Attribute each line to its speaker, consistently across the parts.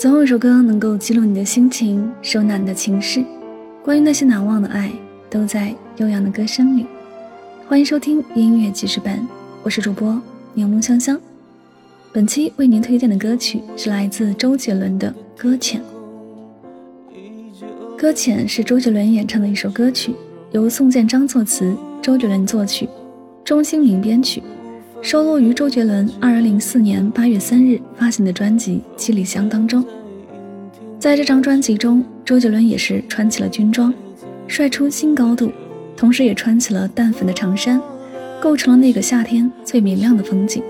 Speaker 1: 总有一首歌能够记录你的心情，收纳你的情绪。关于那些难忘的爱，都在悠扬的歌声里。欢迎收听音乐记事本，我是主播柠檬香香。本期为您推荐的歌曲是来自周杰伦的《搁浅》。《搁浅》是周杰伦演唱的一首歌曲，由宋建章作词，周杰伦作曲，钟兴民编曲。收录于周杰伦二零零四年八月三日发行的专辑《七里香》当中。在这张专辑中，周杰伦也是穿起了军装，帅出新高度，同时也穿起了淡粉的长衫，构成了那个夏天最明亮的风景。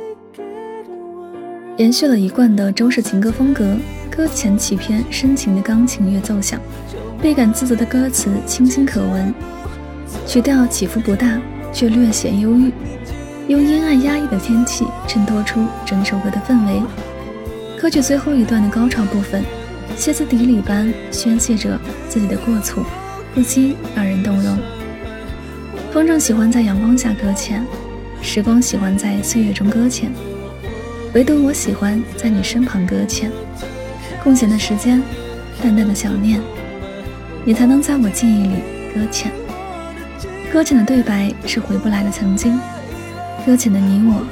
Speaker 1: 延续了一贯的周氏情歌风格，歌前起篇深情的钢琴乐奏响，倍感自责的歌词清新可闻，曲调起伏不大，却略显忧郁。用阴暗压抑的天气衬托出整首歌的氛围。歌曲最后一段的高潮部分，歇斯底里般宣泄着自己的过错，不禁让人动容。风筝喜欢在阳光下搁浅，时光喜欢在岁月中搁浅，唯独我喜欢在你身旁搁浅。空闲的时间，淡淡的想念，你才能在我记忆里搁浅。搁浅的对白是回不来的曾经。搁浅的你我，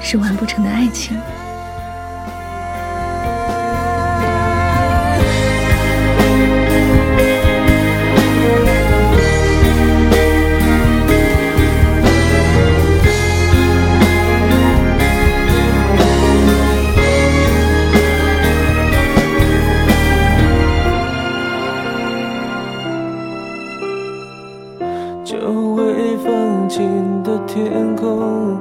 Speaker 1: 是完不成的爱情。
Speaker 2: 久未放晴的天空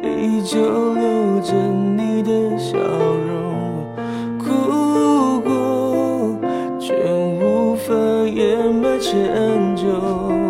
Speaker 2: 依旧留着你的笑容哭过却无法掩埋歉疚。